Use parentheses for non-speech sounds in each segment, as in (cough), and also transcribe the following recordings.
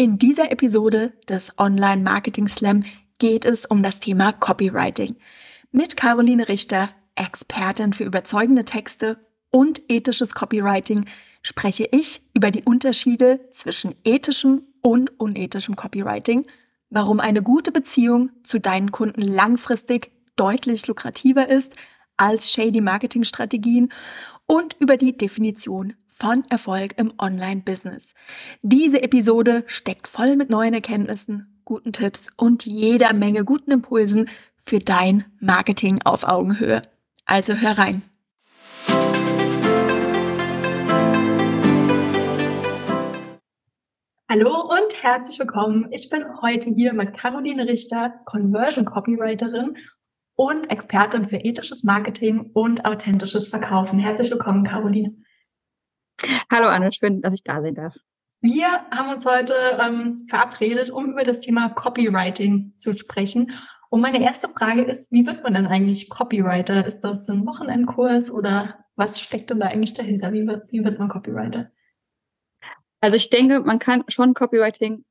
In dieser Episode des Online Marketing Slam geht es um das Thema Copywriting. Mit Caroline Richter, Expertin für überzeugende Texte und ethisches Copywriting, spreche ich über die Unterschiede zwischen ethischem und unethischem Copywriting, warum eine gute Beziehung zu deinen Kunden langfristig deutlich lukrativer ist als shady Marketingstrategien und über die Definition von Erfolg im Online-Business. Diese Episode steckt voll mit neuen Erkenntnissen, guten Tipps und jeder Menge guten Impulsen für dein Marketing auf Augenhöhe. Also hör rein. Hallo und herzlich willkommen. Ich bin heute hier mit Caroline Richter, Conversion Copywriterin und Expertin für ethisches Marketing und authentisches Verkaufen. Herzlich willkommen, Caroline. Hallo Anne, schön, dass ich da sein darf. Wir haben uns heute ähm, verabredet, um über das Thema Copywriting zu sprechen. Und meine erste Frage ist, wie wird man denn eigentlich Copywriter? Ist das ein Wochenendkurs oder was steckt denn da eigentlich dahinter? Wie wird, wie wird man Copywriter? Also ich denke, man kann schon Copywriting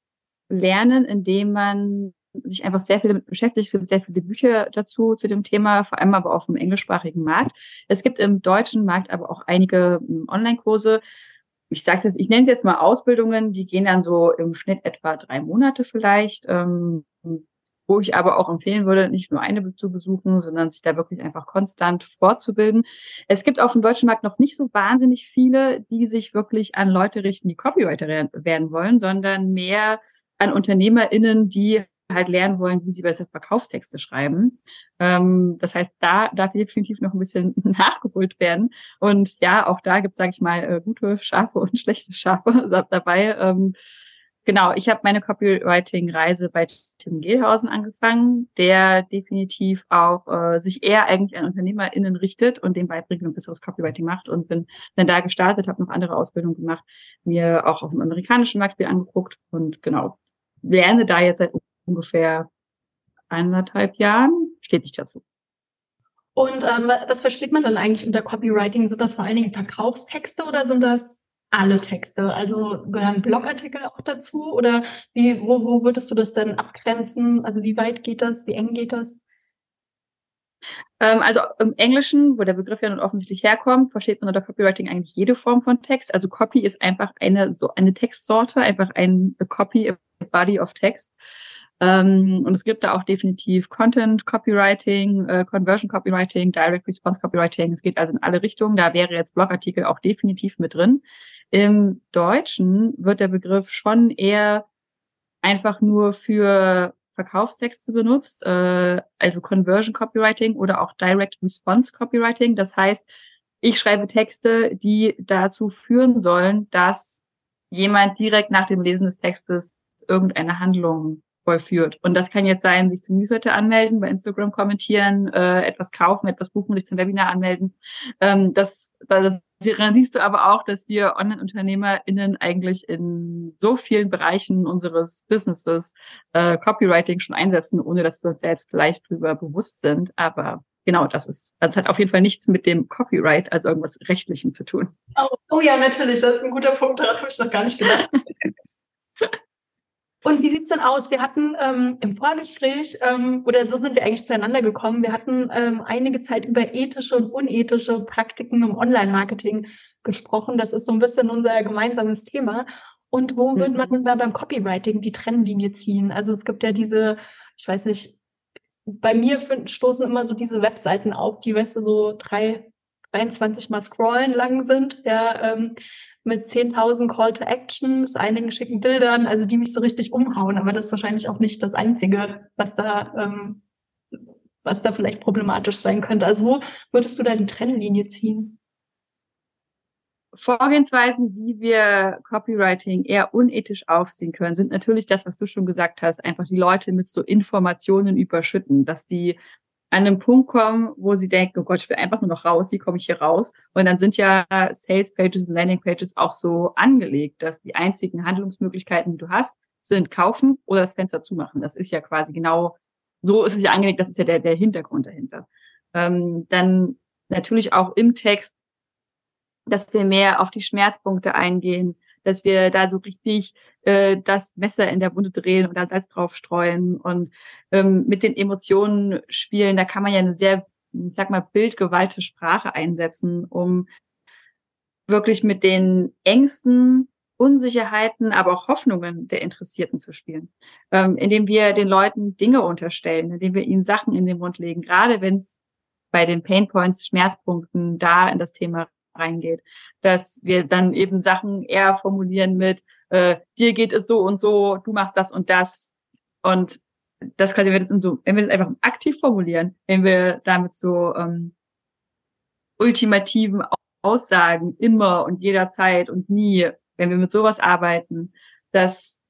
lernen, indem man sich einfach sehr viel damit beschäftigt. Es gibt sehr viele Bücher dazu, zu dem Thema, vor allem aber auf dem englischsprachigen Markt. Es gibt im deutschen Markt aber auch einige hm, Online-Kurse. Ich sage jetzt, ich nenne es jetzt mal Ausbildungen, die gehen dann so im Schnitt etwa drei Monate vielleicht, ähm, wo ich aber auch empfehlen würde, nicht nur eine zu besuchen, sondern sich da wirklich einfach konstant fortzubilden. Es gibt auf dem deutschen Markt noch nicht so wahnsinnig viele, die sich wirklich an Leute richten, die Copywriter werden wollen, sondern mehr an UnternehmerInnen, die halt lernen wollen, wie sie besser Verkaufstexte schreiben. Ähm, das heißt, da darf definitiv noch ein bisschen (laughs) nachgeholt werden. Und ja, auch da gibt es, sage ich mal, äh, gute Schafe und (laughs) schlechte Schafe (laughs) dabei. Ähm, genau, ich habe meine Copywriting-Reise bei Tim Gehlhausen angefangen, der definitiv auch äh, sich eher eigentlich an UnternehmerInnen richtet und dem beibringt und besseres Copywriting macht und bin dann da gestartet, habe noch andere Ausbildungen gemacht, mir auch auf dem amerikanischen Markt viel angeguckt und genau, lerne da jetzt seit ungefähr eineinhalb Jahren stetig dazu. Und ähm, was versteht man dann eigentlich unter Copywriting? Sind das vor allen Dingen Verkaufstexte oder sind das alle Texte? Also gehören Blogartikel auch dazu? Oder wie, wo, wo würdest du das denn abgrenzen? Also wie weit geht das? Wie eng geht das? Ähm, also im Englischen, wo der Begriff ja nun offensichtlich herkommt, versteht man unter Copywriting eigentlich jede Form von Text. Also Copy ist einfach eine so eine Textsorte, einfach ein a Copy, a Body of Text. Ähm, und es gibt da auch definitiv Content Copywriting, äh, Conversion Copywriting, Direct Response Copywriting. Es geht also in alle Richtungen. Da wäre jetzt Blogartikel auch definitiv mit drin. Im Deutschen wird der Begriff schon eher einfach nur für Verkaufstexte benutzt, äh, also Conversion Copywriting oder auch Direct Response Copywriting. Das heißt, ich schreibe Texte, die dazu führen sollen, dass jemand direkt nach dem Lesen des Textes irgendeine Handlung vollführt. Und das kann jetzt sein, sich zum Newsletter anmelden, bei Instagram kommentieren, äh, etwas kaufen, etwas buchen, sich zum Webinar anmelden. Ähm, das, das daran siehst du aber auch, dass wir Online-UnternehmerInnen eigentlich in so vielen Bereichen unseres Businesses äh, Copywriting schon einsetzen, ohne dass wir uns jetzt vielleicht drüber bewusst sind. Aber genau, das ist, das hat auf jeden Fall nichts mit dem Copyright, also irgendwas Rechtlichem zu tun. Oh, oh ja, natürlich, das ist ein guter Punkt, daran habe ich noch gar nicht gedacht. (laughs) Und wie sieht's denn aus? Wir hatten ähm, im Vorgespräch, ähm, oder so sind wir eigentlich zueinander gekommen, wir hatten ähm, einige Zeit über ethische und unethische Praktiken im Online-Marketing gesprochen. Das ist so ein bisschen unser gemeinsames Thema. Und wo mhm. würde man denn da beim Copywriting die Trennlinie ziehen? Also es gibt ja diese, ich weiß nicht, bei mir stoßen immer so diese Webseiten auf, die, weißt du, so drei, 23 mal scrollen lang sind, ja, ähm, mit 10.000 Call to Actions, einigen schicken Bildern, also die mich so richtig umhauen. Aber das ist wahrscheinlich auch nicht das Einzige, was da, ähm, was da vielleicht problematisch sein könnte. Also wo würdest du die Trennlinie ziehen? Vorgehensweisen, wie wir Copywriting eher unethisch aufziehen können, sind natürlich das, was du schon gesagt hast, einfach die Leute mit so Informationen überschütten, dass die an einem Punkt kommen, wo sie denken, oh Gott, ich will einfach nur noch raus, wie komme ich hier raus? Und dann sind ja Sales Pages und Landing Pages auch so angelegt, dass die einzigen Handlungsmöglichkeiten, die du hast, sind kaufen oder das Fenster zumachen. Das ist ja quasi genau, so ist es ja angelegt, das ist ja der, der Hintergrund dahinter. Ähm, dann natürlich auch im Text, dass wir mehr auf die Schmerzpunkte eingehen, dass wir da so richtig äh, das Messer in der Wunde drehen und da Salz drauf streuen und ähm, mit den Emotionen spielen. Da kann man ja eine sehr, ich sag mal, bildgewalte Sprache einsetzen, um wirklich mit den Ängsten, Unsicherheiten, aber auch Hoffnungen der Interessierten zu spielen, ähm, indem wir den Leuten Dinge unterstellen, indem wir ihnen Sachen in den Mund legen, gerade wenn es bei den Painpoints, Schmerzpunkten da in das Thema reingeht, dass wir dann eben Sachen eher formulieren mit äh, dir geht es so und so, du machst das und das und das quasi wir jetzt in so, wenn wir das einfach aktiv formulieren, wenn wir damit so ähm, ultimativen Aussagen immer und jederzeit und nie, wenn wir mit sowas arbeiten, das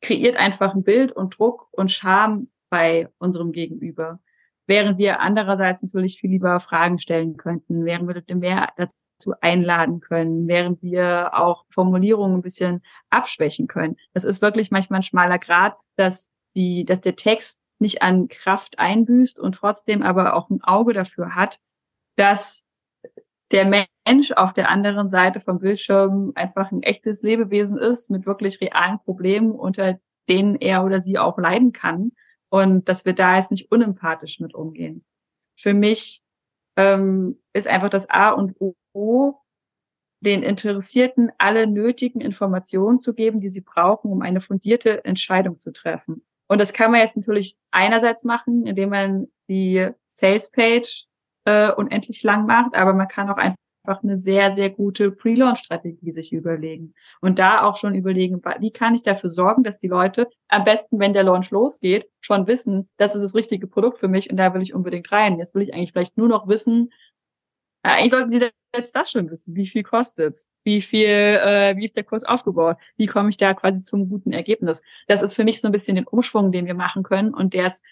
kreiert einfach ein Bild und Druck und Scham bei unserem Gegenüber. Während wir andererseits natürlich viel lieber Fragen stellen könnten, während wir mehr dazu einladen können, während wir auch Formulierungen ein bisschen abschwächen können. Das ist wirklich manchmal ein schmaler Grad, dass die, dass der Text nicht an Kraft einbüßt und trotzdem aber auch ein Auge dafür hat, dass der Mensch auf der anderen Seite vom Bildschirm einfach ein echtes Lebewesen ist mit wirklich realen Problemen, unter denen er oder sie auch leiden kann und dass wir da jetzt nicht unempathisch mit umgehen. Für mich ähm, ist einfach das A und O, den Interessierten alle nötigen Informationen zu geben, die sie brauchen, um eine fundierte Entscheidung zu treffen. Und das kann man jetzt natürlich einerseits machen, indem man die Sales Page äh, unendlich lang macht, aber man kann auch einfach eine sehr, sehr gute Pre-Launch-Strategie sich überlegen. Und da auch schon überlegen, wie kann ich dafür sorgen, dass die Leute am besten, wenn der Launch losgeht, schon wissen, das ist das richtige Produkt für mich und da will ich unbedingt rein. Jetzt will ich eigentlich vielleicht nur noch wissen, eigentlich sollten sie selbst das schon wissen. Wie viel kostet's? Wie viel, äh, wie ist der Kurs aufgebaut? Wie komme ich da quasi zum guten Ergebnis? Das ist für mich so ein bisschen den Umschwung, den wir machen können und der ist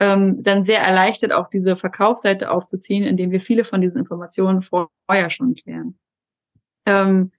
ähm, dann sehr erleichtert, auch diese Verkaufsseite aufzuziehen, indem wir viele von diesen Informationen vorher schon klären. Ähm,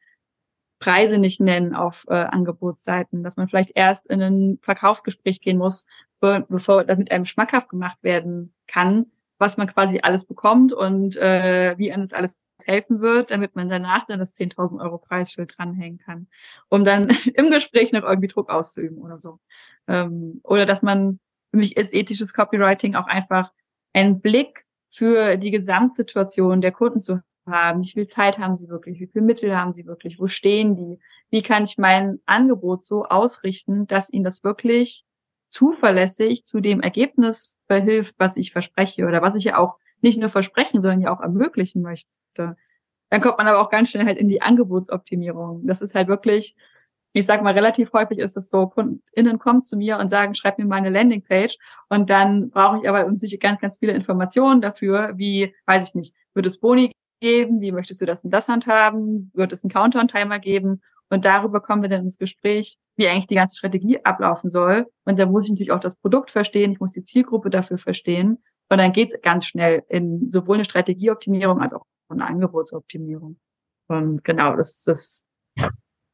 Preise nicht nennen auf äh, Angebotsseiten, dass man vielleicht erst in ein Verkaufsgespräch gehen muss, be bevor damit einem schmackhaft gemacht werden kann, was man quasi alles bekommt und äh, wie einem das alles helfen wird, damit man danach dann das 10.000 Euro Preisschild dranhängen kann, um dann (laughs) im Gespräch noch irgendwie Druck auszuüben oder so. Ähm, oder dass man für mich ist ethisches Copywriting auch einfach ein Blick für die Gesamtsituation der Kunden zu haben. Wie viel Zeit haben sie wirklich? Wie viel Mittel haben sie wirklich? Wo stehen die? Wie kann ich mein Angebot so ausrichten, dass ihnen das wirklich zuverlässig zu dem Ergebnis verhilft, was ich verspreche oder was ich ja auch nicht nur versprechen, sondern ja auch ermöglichen möchte. Dann kommt man aber auch ganz schnell halt in die Angebotsoptimierung. Das ist halt wirklich ich sag mal, relativ häufig ist es so, KundInnen kommen zu mir und sagen, schreib mir mal eine Landingpage und dann brauche ich aber natürlich ganz, ganz viele Informationen dafür, wie, weiß ich nicht, wird es Boni geben, wie möchtest du das und das handhaben, wird es einen Countdown-Timer geben und darüber kommen wir dann ins Gespräch, wie eigentlich die ganze Strategie ablaufen soll und da muss ich natürlich auch das Produkt verstehen, ich muss die Zielgruppe dafür verstehen und dann geht's ganz schnell in sowohl eine Strategieoptimierung als auch eine Angebotsoptimierung. Und genau, das ist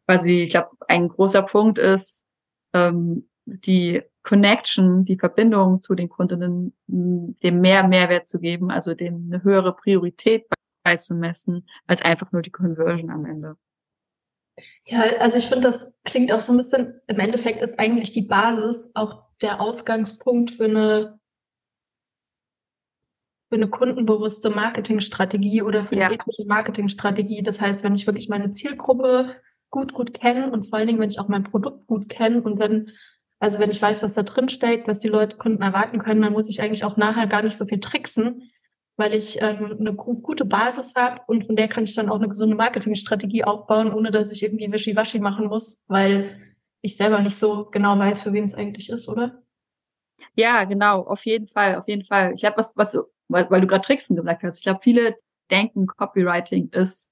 quasi, ich glaube, ein großer Punkt ist, ähm, die Connection, die Verbindung zu den Kundinnen, dem mehr Mehrwert zu geben, also dem eine höhere Priorität beizumessen, als einfach nur die Conversion am Ende. Ja, also ich finde, das klingt auch so ein bisschen, im Endeffekt ist eigentlich die Basis auch der Ausgangspunkt für eine für eine kundenbewusste Marketingstrategie oder für eine ja. ethische Marketingstrategie. Das heißt, wenn ich wirklich meine Zielgruppe gut, gut kennen und vor allen Dingen, wenn ich auch mein Produkt gut kenne und wenn, also wenn ich weiß, was da drin steckt, was die Leute, Kunden erwarten können, dann muss ich eigentlich auch nachher gar nicht so viel tricksen, weil ich ähm, eine gute Basis habe und von der kann ich dann auch eine gesunde Marketingstrategie aufbauen, ohne dass ich irgendwie Wischiwaschi machen muss, weil ich selber nicht so genau weiß, für wen es eigentlich ist, oder? Ja, genau, auf jeden Fall, auf jeden Fall. Ich glaube, was, was, weil, weil du gerade Tricksen gesagt hast, ich glaube, viele denken, Copywriting ist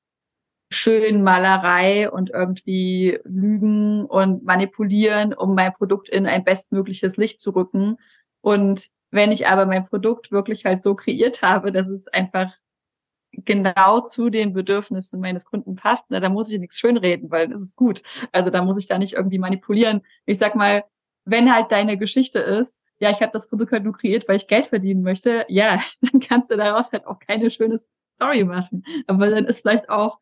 schön Malerei und irgendwie Lügen und manipulieren, um mein Produkt in ein bestmögliches Licht zu rücken. Und wenn ich aber mein Produkt wirklich halt so kreiert habe, dass es einfach genau zu den Bedürfnissen meines Kunden passt, na, da muss ich nichts schönreden, weil es ist gut. Also da muss ich da nicht irgendwie manipulieren. Ich sag mal, wenn halt deine Geschichte ist, ja, ich habe das Produkt halt nur kreiert, weil ich Geld verdienen möchte, ja, (laughs) dann kannst du daraus halt auch keine schöne Story machen. Aber dann ist vielleicht auch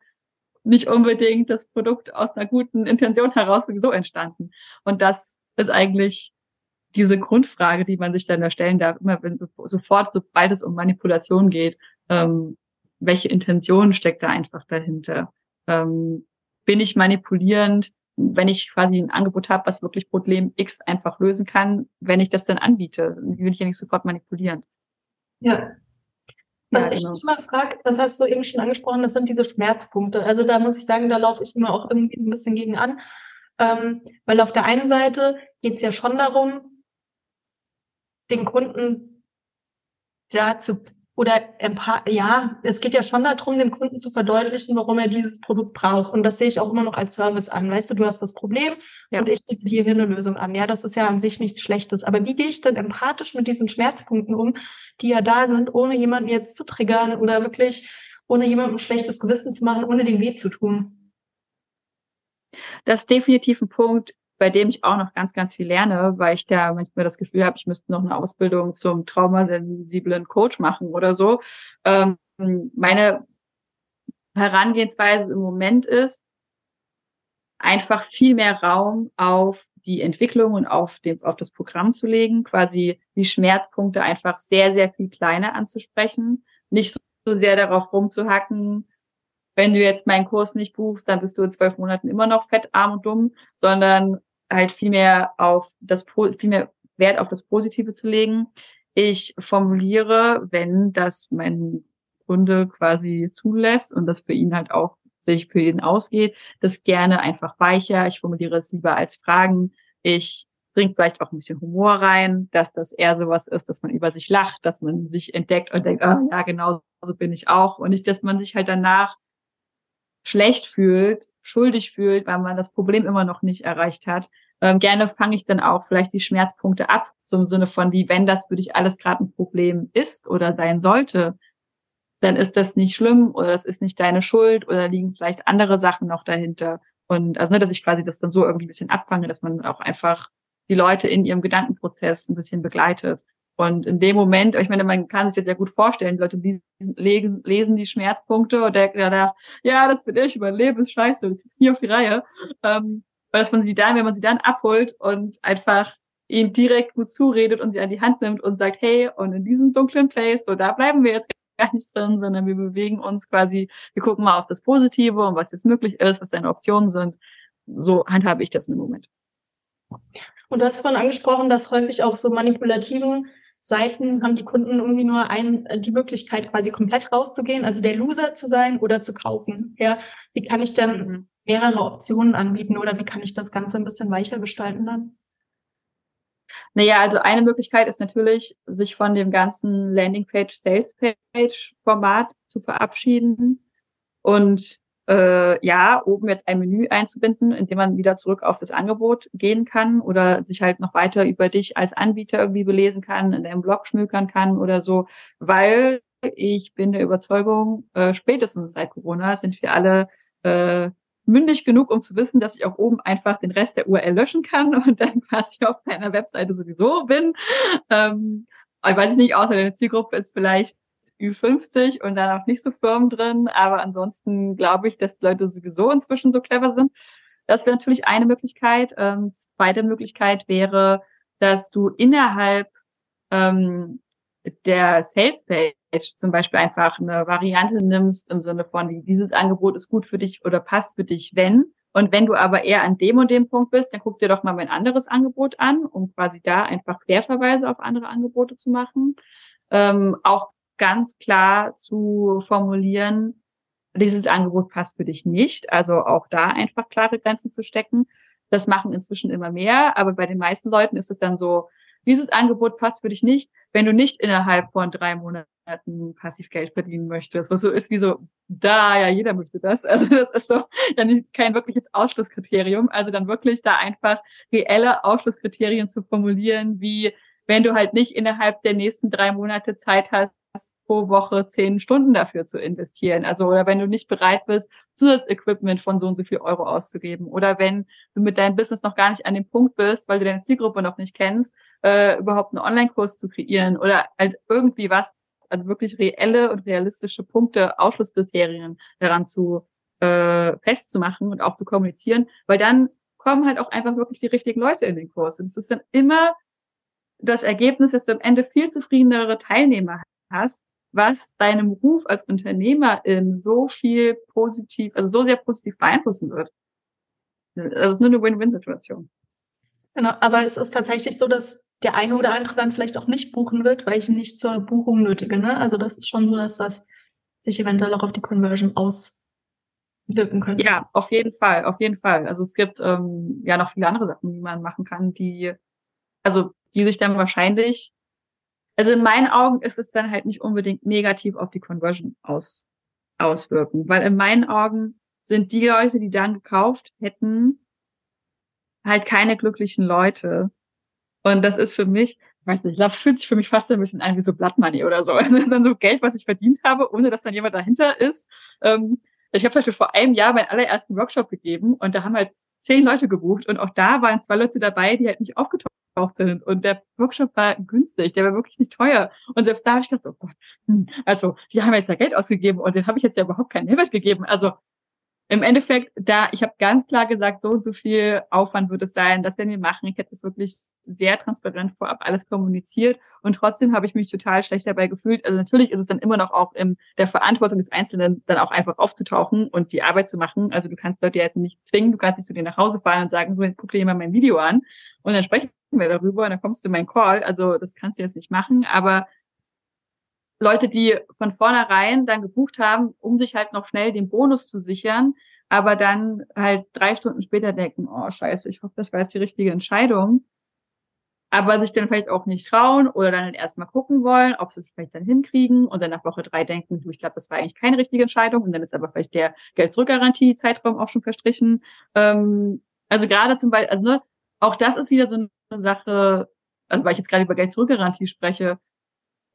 nicht unbedingt das Produkt aus einer guten Intention heraus so entstanden. Und das ist eigentlich diese Grundfrage, die man sich dann da stellen darf, immer wenn sofort, sobald es um Manipulation geht, ähm, welche Intention steckt da einfach dahinter? Ähm, bin ich manipulierend, wenn ich quasi ein Angebot habe, was wirklich Problem X einfach lösen kann, wenn ich das dann anbiete? Will ich ja nicht sofort manipulieren. Ja. Was ja, ich genau. mich immer frage, das hast du eben schon angesprochen, das sind diese Schmerzpunkte. Also da muss ich sagen, da laufe ich immer auch irgendwie so ein bisschen gegen an. Ähm, weil auf der einen Seite geht es ja schon darum, den Kunden dazu oder ja, es geht ja schon darum, dem Kunden zu verdeutlichen, warum er dieses Produkt braucht. Und das sehe ich auch immer noch als Service an. Weißt du, du hast das Problem ja. und ich biete dir hier eine Lösung an. Ja, das ist ja an sich nichts Schlechtes. Aber wie gehe ich denn empathisch mit diesen Schmerzpunkten um, die ja da sind, ohne jemanden jetzt zu triggern oder wirklich ohne jemandem ein schlechtes Gewissen zu machen, ohne dem weh zu tun? Das ist definitiv ein Punkt, bei dem ich auch noch ganz, ganz viel lerne, weil ich da manchmal das Gefühl habe, ich müsste noch eine Ausbildung zum traumasensiblen Coach machen oder so. Ähm, meine Herangehensweise im Moment ist, einfach viel mehr Raum auf die Entwicklung und auf, den, auf das Programm zu legen, quasi die Schmerzpunkte einfach sehr, sehr viel kleiner anzusprechen, nicht so sehr darauf rumzuhacken, wenn du jetzt meinen Kurs nicht buchst, dann bist du in zwölf Monaten immer noch fett, arm und dumm, sondern halt viel mehr auf das, viel mehr Wert auf das Positive zu legen. Ich formuliere, wenn das mein Kunde quasi zulässt und das für ihn halt auch sich für ihn ausgeht, das gerne einfach weicher. Ich formuliere es lieber als Fragen. Ich bringe vielleicht auch ein bisschen Humor rein, dass das eher sowas ist, dass man über sich lacht, dass man sich entdeckt und denkt, ah, ja, genau so bin ich auch. Und nicht, dass man sich halt danach schlecht fühlt, schuldig fühlt, weil man das Problem immer noch nicht erreicht hat. Ähm, gerne fange ich dann auch vielleicht die Schmerzpunkte ab, so im Sinne von, wie wenn das für dich alles gerade ein Problem ist oder sein sollte, dann ist das nicht schlimm oder das ist nicht deine Schuld oder liegen vielleicht andere Sachen noch dahinter. Und also, ne, dass ich quasi das dann so irgendwie ein bisschen abfange, dass man auch einfach die Leute in ihrem Gedankenprozess ein bisschen begleitet. Und in dem Moment, ich meine, man kann sich das ja gut vorstellen, die Leute lesen, lesen die Schmerzpunkte und denken ja, ja, das bin ich, mein Leben ist scheiße, du kriegst nie auf die Reihe. Ähm, dass man sie dann, wenn man sie dann abholt und einfach ihnen direkt gut zuredet und sie an die Hand nimmt und sagt, hey, und in diesem dunklen Place, so da bleiben wir jetzt (laughs) gar nicht drin, sondern wir bewegen uns quasi, wir gucken mal auf das Positive und was jetzt möglich ist, was deine Optionen sind. So handhabe ich das im Moment. Und du hast vorhin angesprochen, dass häufig auch so manipulativen Seiten haben die Kunden irgendwie nur ein, äh, die Möglichkeit, quasi komplett rauszugehen, also der Loser zu sein oder zu kaufen. Ja, wie kann ich denn mhm. mehrere Optionen anbieten oder wie kann ich das Ganze ein bisschen weicher gestalten dann? Naja, also eine Möglichkeit ist natürlich, sich von dem ganzen Landingpage, Salespage Format zu verabschieden und äh, ja, oben jetzt ein Menü einzubinden, in dem man wieder zurück auf das Angebot gehen kann oder sich halt noch weiter über dich als Anbieter irgendwie belesen kann, in deinem Blog schmökern kann oder so, weil ich bin der Überzeugung, äh, spätestens seit Corona sind wir alle äh, mündig genug, um zu wissen, dass ich auch oben einfach den Rest der URL löschen kann (laughs) und dann quasi auf deiner Webseite sowieso bin. Ähm, ich weiß nicht, außer deine Zielgruppe ist vielleicht Ü50 und dann auch nicht so firm drin. Aber ansonsten glaube ich, dass Leute sowieso inzwischen so clever sind. Das wäre natürlich eine Möglichkeit. Ähm, zweite Möglichkeit wäre, dass du innerhalb ähm, der Sales Page zum Beispiel einfach eine Variante nimmst im Sinne von, dieses Angebot ist gut für dich oder passt für dich, wenn. Und wenn du aber eher an dem und dem Punkt bist, dann guck dir doch mal mein anderes Angebot an, um quasi da einfach Querverweise auf andere Angebote zu machen. Ähm, auch ganz klar zu formulieren, dieses Angebot passt für dich nicht. Also auch da einfach klare Grenzen zu stecken. Das machen inzwischen immer mehr, aber bei den meisten Leuten ist es dann so, dieses Angebot passt für dich nicht, wenn du nicht innerhalb von drei Monaten Passivgeld verdienen möchtest. Was so ist wie so, da, ja, jeder möchte das. Also das ist so dann kein wirkliches Ausschlusskriterium. Also dann wirklich da einfach reelle Ausschlusskriterien zu formulieren, wie wenn du halt nicht innerhalb der nächsten drei Monate Zeit hast, pro Woche zehn Stunden dafür zu investieren. Also oder wenn du nicht bereit bist, Zusatzequipment von so und so viel Euro auszugeben. Oder wenn du mit deinem Business noch gar nicht an dem Punkt bist, weil du deine Zielgruppe noch nicht kennst, äh, überhaupt einen Online-Kurs zu kreieren oder halt irgendwie was, also wirklich reelle und realistische Punkte, Ausschlusskriterien daran zu äh, festzumachen und auch zu kommunizieren, weil dann kommen halt auch einfach wirklich die richtigen Leute in den Kurs. Und es ist dann immer das Ergebnis, dass du am Ende viel zufriedenere Teilnehmer hast, was deinem Ruf als Unternehmerin so viel positiv, also so sehr positiv beeinflussen wird. Also es ist nur eine Win-Win-Situation. Genau, aber es ist tatsächlich so, dass der eine oder andere dann vielleicht auch nicht buchen wird, weil ich ihn nicht zur Buchung nötige. Ne? Also das ist schon so, dass das sich eventuell auch auf die Conversion auswirken könnte. Ja, auf jeden Fall, auf jeden Fall. Also es gibt ähm, ja noch viele andere Sachen, die man machen kann, die, also die sich dann wahrscheinlich, also in meinen Augen ist es dann halt nicht unbedingt negativ auf die Conversion aus, auswirken, weil in meinen Augen sind die Leute, die dann gekauft hätten, halt keine glücklichen Leute. Und das ist für mich, weiß nicht, ich glaube, es fühlt sich für mich fast ein bisschen an wie so Blood Money oder so. (laughs) dann so Geld, was ich verdient habe, ohne dass dann jemand dahinter ist. Ähm, ich habe zum Beispiel vor einem Jahr meinen allerersten Workshop gegeben und da haben halt zehn Leute gebucht und auch da waren zwei Leute dabei, die halt nicht aufgetaucht sind. Und der Workshop war günstig, der war wirklich nicht teuer. Und selbst da habe ich gedacht, oh Gott, hm, also die haben jetzt ja Geld ausgegeben und den habe ich jetzt ja überhaupt keinen Mehrwert gegeben. Also im Endeffekt, da, ich habe ganz klar gesagt, so und so viel Aufwand wird es sein, das werden wir machen. Ich hätte es wirklich sehr transparent vorab alles kommuniziert und trotzdem habe ich mich total schlecht dabei gefühlt. Also natürlich ist es dann immer noch auch in der Verantwortung des Einzelnen, dann auch einfach aufzutauchen und die Arbeit zu machen. Also du kannst Leute jetzt nicht zwingen, du kannst nicht zu dir nach Hause fahren und sagen, so, guck dir mal mein Video an und dann sprechen wir darüber und dann kommst du in meinen Call. Also das kannst du jetzt nicht machen, aber Leute, die von vornherein dann gebucht haben, um sich halt noch schnell den Bonus zu sichern, aber dann halt drei Stunden später denken, oh scheiße, ich hoffe, das war jetzt die richtige Entscheidung. Aber sich dann vielleicht auch nicht trauen oder dann halt erstmal gucken wollen, ob sie es vielleicht dann hinkriegen und dann nach Woche drei denken, du, ich glaube, das war eigentlich keine richtige Entscheidung und dann ist aber vielleicht der Geld-Zurück-Garantie-Zeitraum auch schon verstrichen. Ähm, also gerade zum Beispiel, also ne, auch das ist wieder so eine Sache, also weil ich jetzt gerade über Geld-Zurück-Garantie spreche,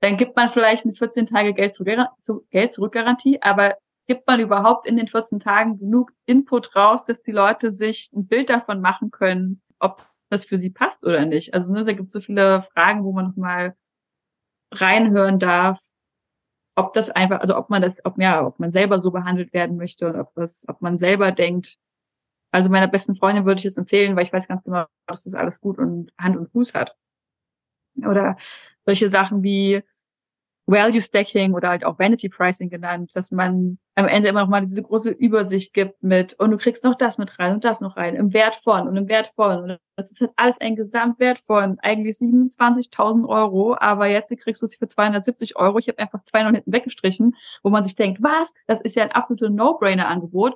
dann gibt man vielleicht eine 14 Tage Geld, zu, Geld zurückgarantie, aber gibt man überhaupt in den 14 Tagen genug Input raus, dass die Leute sich ein Bild davon machen können, ob das für sie passt oder nicht. Also ne, da gibt es so viele Fragen, wo man nochmal reinhören darf, ob das einfach, also ob man das, ob ja, ob man selber so behandelt werden möchte und ob das, ob man selber denkt. Also meiner besten Freundin würde ich es empfehlen, weil ich weiß ganz genau, dass das alles gut und Hand und Fuß hat. Oder solche Sachen wie, Value Stacking oder halt auch Vanity Pricing genannt, dass man am Ende immer noch mal diese große Übersicht gibt mit, und du kriegst noch das mit rein und das noch rein, im Wert von und im Wert von. Und das ist halt alles ein Gesamtwert von eigentlich 27.000 Euro, aber jetzt kriegst du es für 270 Euro. Ich habe einfach 200 hinten weggestrichen, wo man sich denkt, was? Das ist ja ein absolutes No-Brainer-Angebot.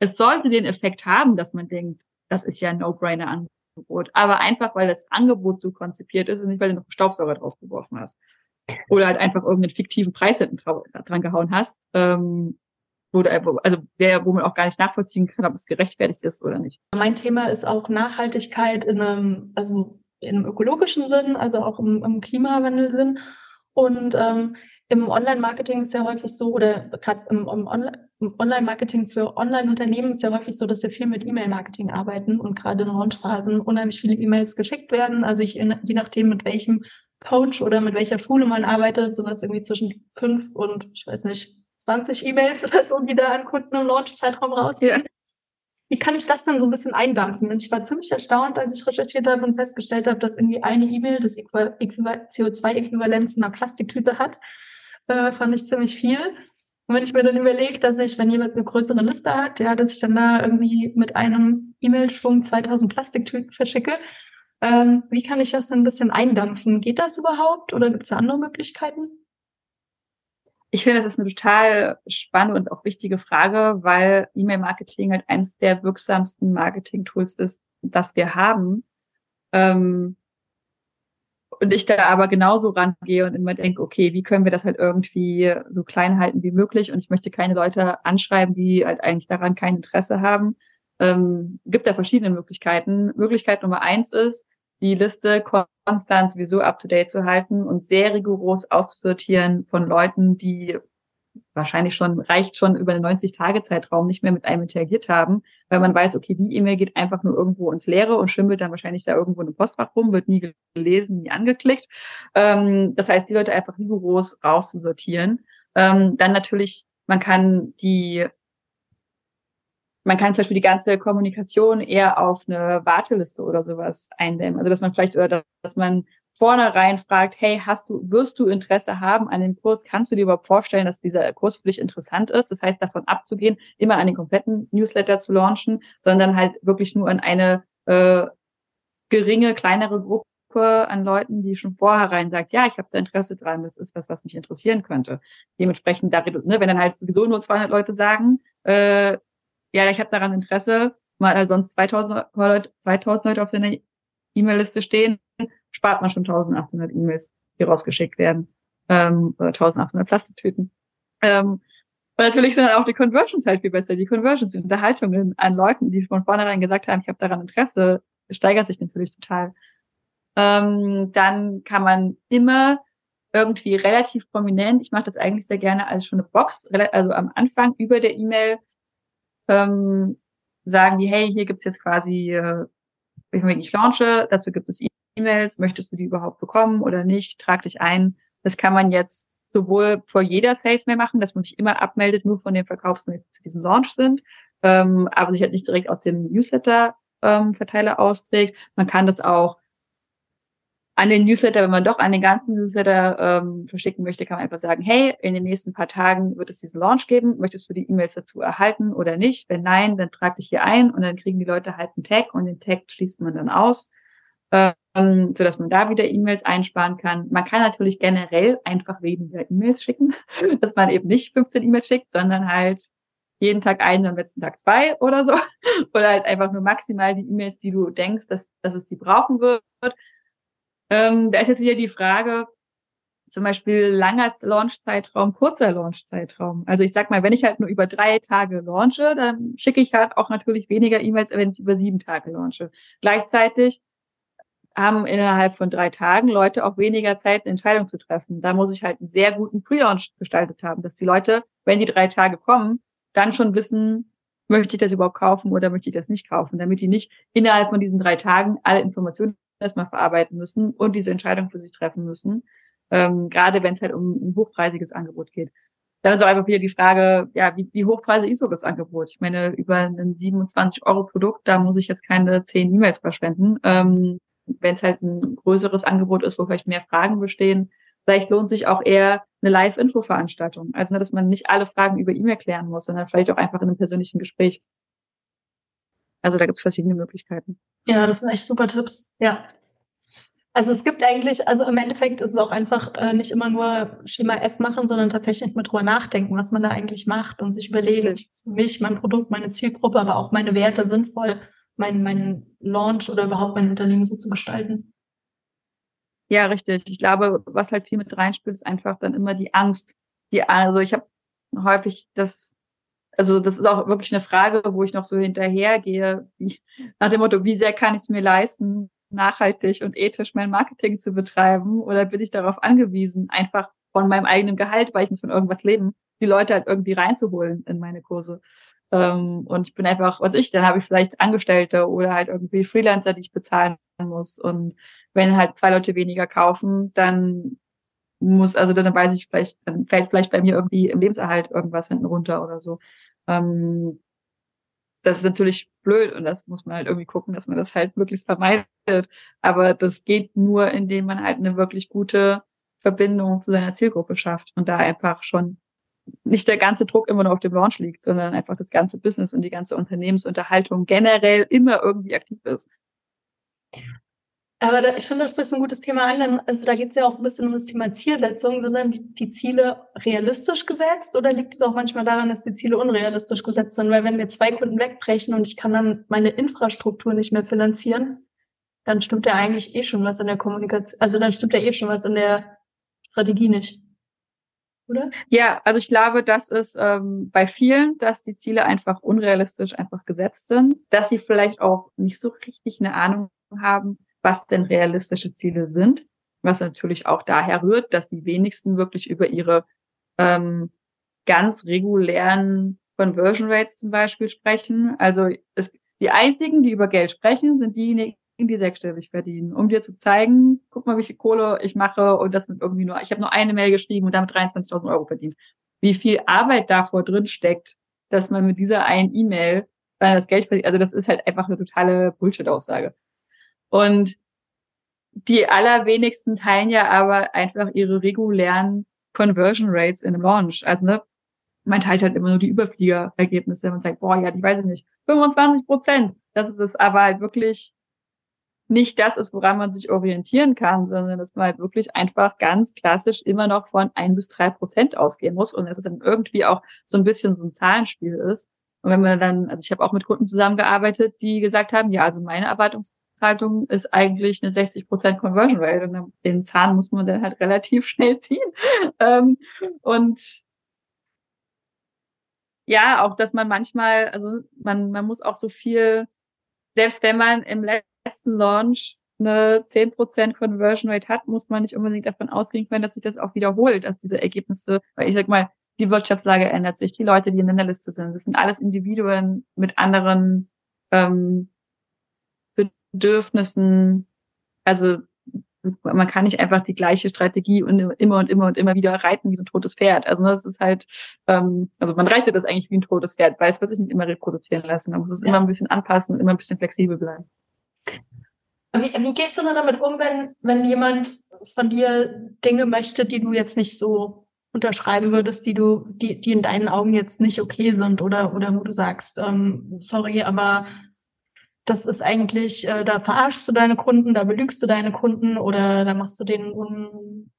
Es sollte den Effekt haben, dass man denkt, das ist ja ein No-Brainer-Angebot. Aber einfach, weil das Angebot so konzipiert ist und nicht, weil du noch Staubsauger draufgeworfen hast oder halt einfach irgendeinen fiktiven Preis hinten dran gehauen hast, ähm, wo, also der, wo man auch gar nicht nachvollziehen kann, ob es gerechtfertigt ist oder nicht. Mein Thema ist auch Nachhaltigkeit in einem, also in einem ökologischen Sinn, also auch im, im Klimawandelsinn. Und ähm, im Online-Marketing ist ja häufig so, oder gerade im, im Online-Marketing für Online-Unternehmen ist ja häufig so, dass wir viel mit E-Mail-Marketing arbeiten und gerade in Launchphasen unheimlich viele E-Mails geschickt werden. Also ich, je nachdem, mit welchem Coach oder mit welcher Schule man arbeitet, sind das irgendwie zwischen fünf und, ich weiß nicht, 20 E-Mails (laughs) oder so, die da an Kunden im Launch-Zeitraum rausgehen. Ja. Wie kann ich das dann so ein bisschen eindampfen? Und ich war ziemlich erstaunt, als ich recherchiert habe und festgestellt habe, dass irgendwie eine E-Mail das CO2-Äquivalent von einer Plastiktüte hat. Äh, fand ich ziemlich viel. Und wenn ich mir dann überlege, dass ich, wenn jemand eine größere Liste hat, ja, dass ich dann da irgendwie mit einem E-Mail-Schwung 2000 Plastiktüten verschicke, ähm, wie kann ich das denn ein bisschen eindampfen? Geht das überhaupt oder gibt es andere Möglichkeiten? Ich finde, das ist eine total spannende und auch wichtige Frage, weil E-Mail-Marketing halt eines der wirksamsten Marketing-Tools ist, das wir haben. Ähm, und ich da aber genauso rangehe und immer denke, okay, wie können wir das halt irgendwie so klein halten wie möglich? Und ich möchte keine Leute anschreiben, die halt eigentlich daran kein Interesse haben. Ähm, gibt da verschiedene Möglichkeiten. Möglichkeit Nummer eins ist, die Liste konstant sowieso up-to-date zu halten und sehr rigoros auszusortieren von Leuten, die wahrscheinlich schon, reicht schon über einen 90-Tage-Zeitraum nicht mehr mit einem interagiert haben, weil man weiß, okay, die E-Mail geht einfach nur irgendwo ins Leere und schimmelt dann wahrscheinlich da irgendwo in einem Postfach rum, wird nie gelesen, nie angeklickt. Ähm, das heißt, die Leute einfach rigoros rauszusortieren. Ähm, dann natürlich, man kann die man kann zum Beispiel die ganze Kommunikation eher auf eine Warteliste oder sowas eindämmen. Also dass man vielleicht oder dass man vornherein fragt, hey, hast du, wirst du Interesse haben an dem Kurs? Kannst du dir überhaupt vorstellen, dass dieser Kurs für dich interessant ist? Das heißt, davon abzugehen, immer an den kompletten Newsletter zu launchen, sondern halt wirklich nur an eine äh, geringe, kleinere Gruppe an Leuten, die schon vorherein sagt, ja, ich habe da Interesse dran, das ist was, was mich interessieren könnte. Dementsprechend, da, ne, wenn dann halt sowieso nur 200 Leute sagen, äh, ja, ich habe daran Interesse, mal halt sonst 2000 Leute, 2000 Leute auf seiner E-Mail-Liste stehen, spart man schon 1800 E-Mails, die rausgeschickt werden, ähm, oder 1800 Plastiktüten. Ähm, und natürlich sind dann auch die Conversions halt viel besser. Die Conversions, die Unterhaltungen an Leuten, die von vornherein gesagt haben, ich habe daran Interesse, steigert sich natürlich total. Ähm, dann kann man immer irgendwie relativ prominent, ich mache das eigentlich sehr gerne als schon eine Box, also am Anfang über der E-Mail ähm, sagen die, hey, hier gibt's jetzt quasi, äh, ich launche, dazu gibt es E-Mails, möchtest du die überhaupt bekommen oder nicht, trag dich ein. Das kann man jetzt sowohl vor jeder Sales-Mail machen, dass man sich immer abmeldet, nur von den Verkaufsmails, die zu diesem Launch sind, ähm, aber sich halt nicht direkt aus dem Newsletter-Verteiler ähm, austrägt. Man kann das auch an den Newsletter, wenn man doch an den ganzen Newsletter ähm, verschicken möchte, kann man einfach sagen, hey, in den nächsten paar Tagen wird es diesen Launch geben. Möchtest du die E-Mails dazu erhalten oder nicht? Wenn nein, dann trag dich hier ein und dann kriegen die Leute halt einen Tag und den Tag schließt man dann aus, ähm, so dass man da wieder E-Mails einsparen kann. Man kann natürlich generell einfach weniger E-Mails schicken, (laughs) dass man eben nicht 15 E-Mails schickt, sondern halt jeden Tag einen, am letzten Tag zwei oder so. (laughs) Oder halt einfach nur maximal die E-Mails, die du denkst, dass, dass es die brauchen wird ähm, da ist jetzt wieder die Frage, zum Beispiel langer Launchzeitraum, kurzer Launchzeitraum. Also ich sag mal, wenn ich halt nur über drei Tage launche, dann schicke ich halt auch natürlich weniger E-Mails, wenn ich über sieben Tage launche. Gleichzeitig haben innerhalb von drei Tagen Leute auch weniger Zeit, eine Entscheidung zu treffen. Da muss ich halt einen sehr guten Pre-Launch gestaltet haben, dass die Leute, wenn die drei Tage kommen, dann schon wissen, möchte ich das überhaupt kaufen oder möchte ich das nicht kaufen, damit die nicht innerhalb von diesen drei Tagen alle Informationen erstmal verarbeiten müssen und diese Entscheidung für sich treffen müssen. Ähm, gerade wenn es halt um ein hochpreisiges Angebot geht. Dann ist auch einfach wieder die Frage, ja, wie, wie hochpreisig ist so das Angebot? Ich meine, über ein 27 Euro Produkt, da muss ich jetzt keine 10 E-Mails verschwenden. Ähm, wenn es halt ein größeres Angebot ist, wo vielleicht mehr Fragen bestehen, vielleicht lohnt sich auch eher eine Live-Info-Veranstaltung. Also, ne, dass man nicht alle Fragen über E-Mail klären muss, sondern vielleicht auch einfach in einem persönlichen Gespräch. Also da gibt es verschiedene Möglichkeiten. Ja, das sind echt super Tipps. Ja. Also es gibt eigentlich, also im Endeffekt ist es auch einfach äh, nicht immer nur Schema F machen, sondern tatsächlich mit drüber nachdenken, was man da eigentlich macht und sich überlegen, für mich, mein Produkt, meine Zielgruppe, aber auch meine Werte sinnvoll, mein, mein Launch oder überhaupt mein Unternehmen so zu gestalten. Ja, richtig. Ich glaube, was halt viel mit reinspielt, ist einfach dann immer die Angst. Die, also ich habe häufig das also das ist auch wirklich eine Frage, wo ich noch so hinterhergehe, nach dem Motto, wie sehr kann ich es mir leisten, nachhaltig und ethisch mein Marketing zu betreiben? Oder bin ich darauf angewiesen, einfach von meinem eigenen Gehalt, weil ich muss von irgendwas leben, die Leute halt irgendwie reinzuholen in meine Kurse? Ähm, und ich bin einfach, was ich, dann habe ich vielleicht Angestellte oder halt irgendwie Freelancer, die ich bezahlen muss. Und wenn halt zwei Leute weniger kaufen, dann muss, also dann weiß ich vielleicht, dann fällt vielleicht bei mir irgendwie im Lebenserhalt irgendwas hinten runter oder so. Ähm, das ist natürlich blöd und das muss man halt irgendwie gucken, dass man das halt möglichst vermeidet. Aber das geht nur, indem man halt eine wirklich gute Verbindung zu seiner Zielgruppe schafft und da einfach schon nicht der ganze Druck immer nur auf dem Launch liegt, sondern einfach das ganze Business und die ganze Unternehmensunterhaltung generell immer irgendwie aktiv ist. Aber da, ich finde, das ist ein gutes Thema an. Also da geht es ja auch ein bisschen um das Thema Zielsetzung. Sind dann die, die, Ziele realistisch gesetzt oder liegt es auch manchmal daran, dass die Ziele unrealistisch gesetzt sind? Weil wenn wir zwei Kunden wegbrechen und ich kann dann meine Infrastruktur nicht mehr finanzieren, dann stimmt ja eigentlich eh schon was in der Kommunikation, also dann stimmt ja eh schon was in der Strategie nicht. Oder? Ja, also ich glaube, das ist ähm, bei vielen, dass die Ziele einfach unrealistisch einfach gesetzt sind, dass sie vielleicht auch nicht so richtig eine Ahnung haben, was denn realistische Ziele sind, was natürlich auch daher rührt, dass die wenigsten wirklich über ihre ähm, ganz regulären Conversion Rates zum Beispiel sprechen. Also es, die einzigen, die über Geld sprechen, sind diejenigen, die sechsstellig verdienen, um dir zu zeigen, guck mal, wie viel Kohle ich mache und das mit irgendwie nur, ich habe nur eine Mail geschrieben und damit 23.000 Euro verdient. Wie viel Arbeit davor drin steckt, dass man mit dieser einen E-Mail sondern das Geld verdient. Also das ist halt einfach eine totale Bullshit-Aussage. Und die allerwenigsten teilen ja aber einfach ihre regulären Conversion Rates in einem Launch. Also ne, man teilt halt immer nur die Überfliegerergebnisse. Man sagt, boah, ja, ich weiß nicht, 25 Prozent. Das ist es aber halt wirklich nicht das ist, woran man sich orientieren kann, sondern dass man halt wirklich einfach ganz klassisch immer noch von ein bis drei Prozent ausgehen muss und dass es dann irgendwie auch so ein bisschen so ein Zahlenspiel ist. Und wenn man dann, also ich habe auch mit Kunden zusammengearbeitet, die gesagt haben, ja, also meine Erwartungshaltung ist eigentlich eine 60 Prozent Conversion Rate und den Zahn muss man dann halt relativ schnell ziehen. (laughs) Ähm, und ja, auch, dass man manchmal, also man, man muss auch so viel, selbst wenn man im letzten Launch eine 10% Conversion Rate hat, muss man nicht unbedingt davon ausgehen können, dass sich das auch wiederholt, dass diese Ergebnisse, weil ich sag mal, die Wirtschaftslage ändert sich, die Leute, die in der Liste sind, das sind alles Individuen mit anderen ähm, Bedürfnissen. Also man kann nicht einfach die gleiche Strategie und immer und immer und immer wieder reiten wie so ein totes Pferd. Also das ist halt, ähm, also man reitet das eigentlich wie ein totes Pferd, weil es wird sich nicht immer reproduzieren lassen. Man muss es ja. immer ein bisschen anpassen, immer ein bisschen flexibel bleiben. Wie, wie gehst du denn damit um, wenn, wenn jemand von dir Dinge möchte, die du jetzt nicht so unterschreiben würdest, die du, die, die in deinen Augen jetzt nicht okay sind oder, oder wo du sagst, ähm, sorry, aber das ist eigentlich, äh, da verarschst du deine Kunden, da belügst du deine Kunden oder da machst du den un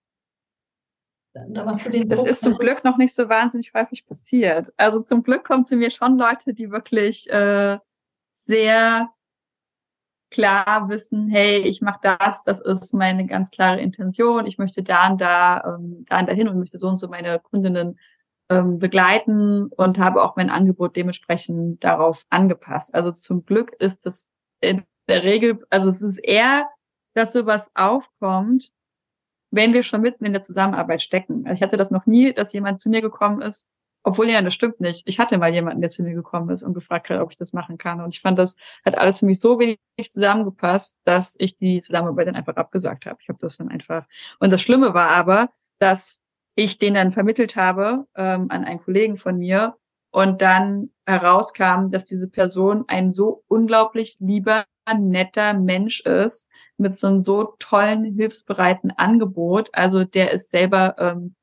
da machst du den Das ist zum Glück noch nicht so wahnsinnig häufig passiert. Also zum Glück kommen zu mir schon Leute, die wirklich äh, sehr klar wissen, hey, ich mache das, das ist meine ganz klare Intention, ich möchte da und da, ähm, da und dahin und möchte so und so meine Kundinnen ähm, begleiten und habe auch mein Angebot dementsprechend darauf angepasst. Also zum Glück ist das in der Regel, also es ist eher, dass sowas aufkommt, wenn wir schon mitten in der Zusammenarbeit stecken. Ich hatte das noch nie, dass jemand zu mir gekommen ist obwohl, ja, das stimmt nicht. Ich hatte mal jemanden, der zu mir gekommen ist und gefragt hat, ob ich das machen kann. Und ich fand, das hat alles für mich so wenig zusammengepasst, dass ich die Zusammenarbeit dann einfach abgesagt habe. Ich habe das dann einfach. Und das Schlimme war aber, dass ich den dann vermittelt habe ähm, an einen Kollegen von mir und dann herauskam, dass diese Person ein so unglaublich lieber, netter Mensch ist mit so einem so tollen, hilfsbereiten Angebot. Also der ist selber ähm,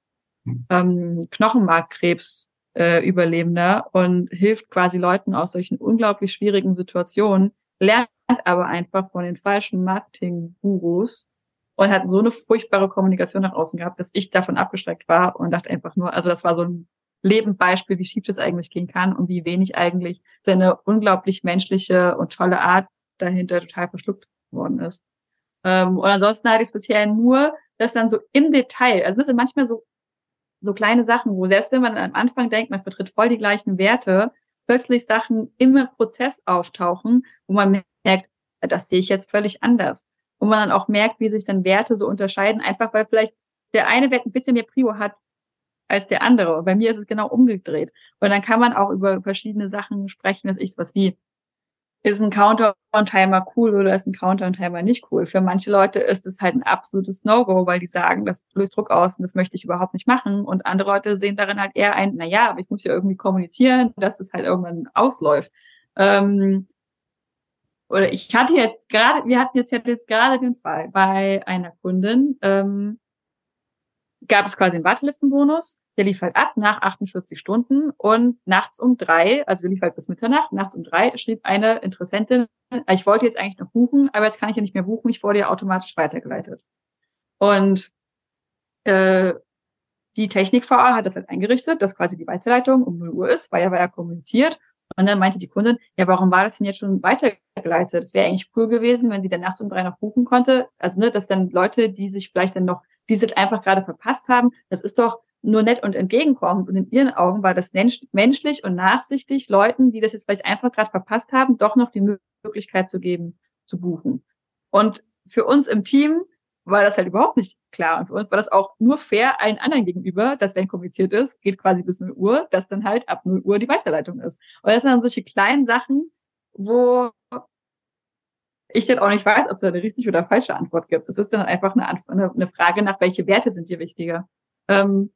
hm. ähm, Knochenmarkkrebs äh, Überlebender und hilft quasi Leuten aus solchen unglaublich schwierigen Situationen, lernt aber einfach von den falschen Marketing-Gurus und hat so eine furchtbare Kommunikation nach außen gehabt, dass ich davon abgeschreckt war und dachte einfach nur, also das war so ein Lebendbeispiel, wie schief das eigentlich gehen kann und wie wenig eigentlich seine unglaublich menschliche und tolle Art dahinter total verschluckt worden ist. Ähm, und ansonsten hatte ich es bisher nur, dass dann so im Detail, also das sind manchmal so so kleine Sachen, wo selbst wenn man am Anfang denkt, man vertritt voll die gleichen Werte, plötzlich Sachen im Prozess auftauchen, wo man merkt, das sehe ich jetzt völlig anders. Wo man dann auch merkt, wie sich dann Werte so unterscheiden, einfach weil vielleicht der eine Wert ein bisschen mehr Prio hat als der andere. bei mir ist es genau umgedreht. Und dann kann man auch über verschiedene Sachen sprechen, dass ich sowas wie ist ein Counter-on-Timer cool oder ist ein Counter-on-Timer nicht cool? Für manche Leute ist es halt ein absolutes No-Go, weil die sagen, das löst Druck aus und das möchte ich überhaupt nicht machen. Und andere Leute sehen darin halt eher ein, na ja, aber ich muss ja irgendwie kommunizieren, dass es halt irgendwann ausläuft. Ähm, oder ich hatte jetzt gerade, wir hatten jetzt, jetzt gerade den Fall bei einer Kundin, ähm, gab es quasi einen Wartelistenbonus. Der lief halt ab nach 48 Stunden und nachts um drei, also lief halt bis Mitternacht, nachts um drei schrieb eine Interessentin, ich wollte jetzt eigentlich noch buchen, aber jetzt kann ich ja nicht mehr buchen, ich wurde ja automatisch weitergeleitet. Und äh, die Technik VR hat das halt eingerichtet, dass quasi die Weiterleitung um 0 Uhr ist, weil ja war ja kommuniziert. Und dann meinte die Kundin, ja, warum war das denn jetzt schon weitergeleitet? Es wäre eigentlich cool gewesen, wenn sie dann nachts um drei noch buchen konnte. Also, ne, dass dann Leute, die sich vielleicht dann noch die es einfach gerade verpasst haben. Das ist doch nur nett und entgegenkommend. Und in ihren Augen war das menschlich und nachsichtig, Leuten, die das jetzt vielleicht einfach gerade verpasst haben, doch noch die Möglichkeit zu geben, zu buchen. Und für uns im Team war das halt überhaupt nicht klar. Und für uns war das auch nur fair allen anderen gegenüber, dass wenn kompliziert ist, geht quasi bis 0 Uhr, dass dann halt ab 0 Uhr die Weiterleitung ist. Und das sind dann solche kleinen Sachen, wo ich dann auch nicht weiß, ob es eine richtige oder falsche Antwort gibt. Es ist dann einfach eine, eine, eine, Frage nach, welche Werte sind dir wichtiger. Ähm,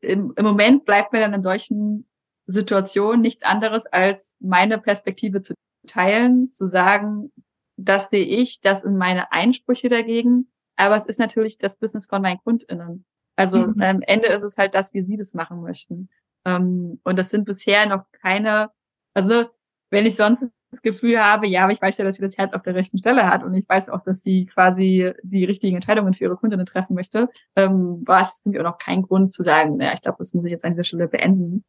im, Im Moment bleibt mir dann in solchen Situation nichts anderes als meine Perspektive zu teilen, zu sagen, das sehe ich, das sind meine Einsprüche dagegen. Aber es ist natürlich das Business von meinen KundInnen. Also mhm. am Ende ist es halt das, wie sie das machen möchten. Ähm, und das sind bisher noch keine, also wenn ich sonst das Gefühl habe, ja, aber ich weiß ja, dass sie das Herz auf der rechten Stelle hat und ich weiß auch, dass sie quasi die richtigen Entscheidungen für ihre Kundinnen treffen möchte, ähm, war es für mich auch noch kein Grund zu sagen, naja, ich glaube, das muss ich jetzt an dieser Stelle beenden.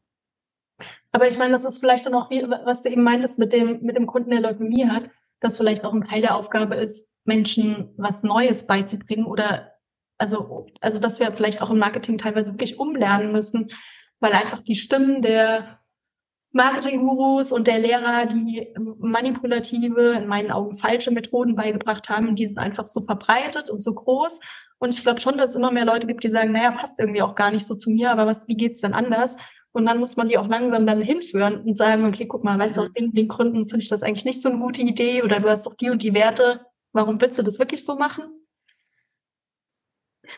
Aber ich meine, das ist vielleicht dann auch, wie, was du eben meintest mit dem, mit dem Kunden, der Leukämie hat, dass vielleicht auch ein Teil der Aufgabe ist, Menschen was Neues beizubringen oder also, also dass wir vielleicht auch im Marketing teilweise wirklich umlernen müssen, weil einfach die Stimmen der Marketing-Gurus und der Lehrer, die manipulative, in meinen Augen falsche Methoden beigebracht haben, die sind einfach so verbreitet und so groß. Und ich glaube schon, dass es immer mehr Leute gibt, die sagen, naja, passt irgendwie auch gar nicht so zu mir, aber was, wie geht's denn anders? Und dann muss man die auch langsam dann hinführen und sagen, okay, guck mal, weißt du, aus den, den Gründen finde ich das eigentlich nicht so eine gute Idee oder du hast doch die und die Werte. Warum willst du das wirklich so machen?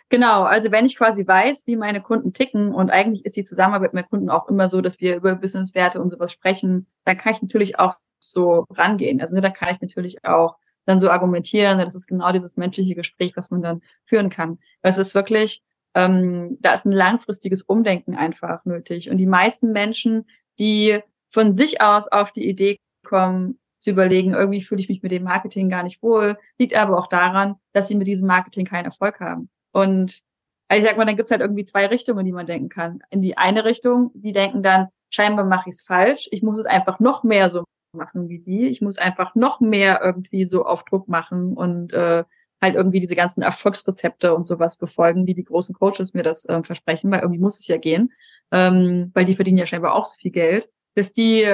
Genau, also wenn ich quasi weiß, wie meine Kunden ticken und eigentlich ist die Zusammenarbeit mit Kunden auch immer so, dass wir über Businesswerte und sowas sprechen, dann kann ich natürlich auch so rangehen. Also ne, da kann ich natürlich auch dann so argumentieren, das ist genau dieses menschliche Gespräch, was man dann führen kann. Es ist wirklich, ähm, da ist ein langfristiges Umdenken einfach nötig. Und die meisten Menschen, die von sich aus auf die Idee kommen, zu überlegen, irgendwie fühle ich mich mit dem Marketing gar nicht wohl, liegt aber auch daran, dass sie mit diesem Marketing keinen Erfolg haben. Und also ich sag mal, dann gibt's halt irgendwie zwei Richtungen, die man denken kann. In die eine Richtung, die denken dann, scheinbar mache ich es falsch, ich muss es einfach noch mehr so machen wie die, ich muss einfach noch mehr irgendwie so auf Druck machen und äh, halt irgendwie diese ganzen Erfolgsrezepte und sowas befolgen, wie die großen Coaches mir das äh, versprechen, weil irgendwie muss es ja gehen, ähm, weil die verdienen ja scheinbar auch so viel Geld, dass die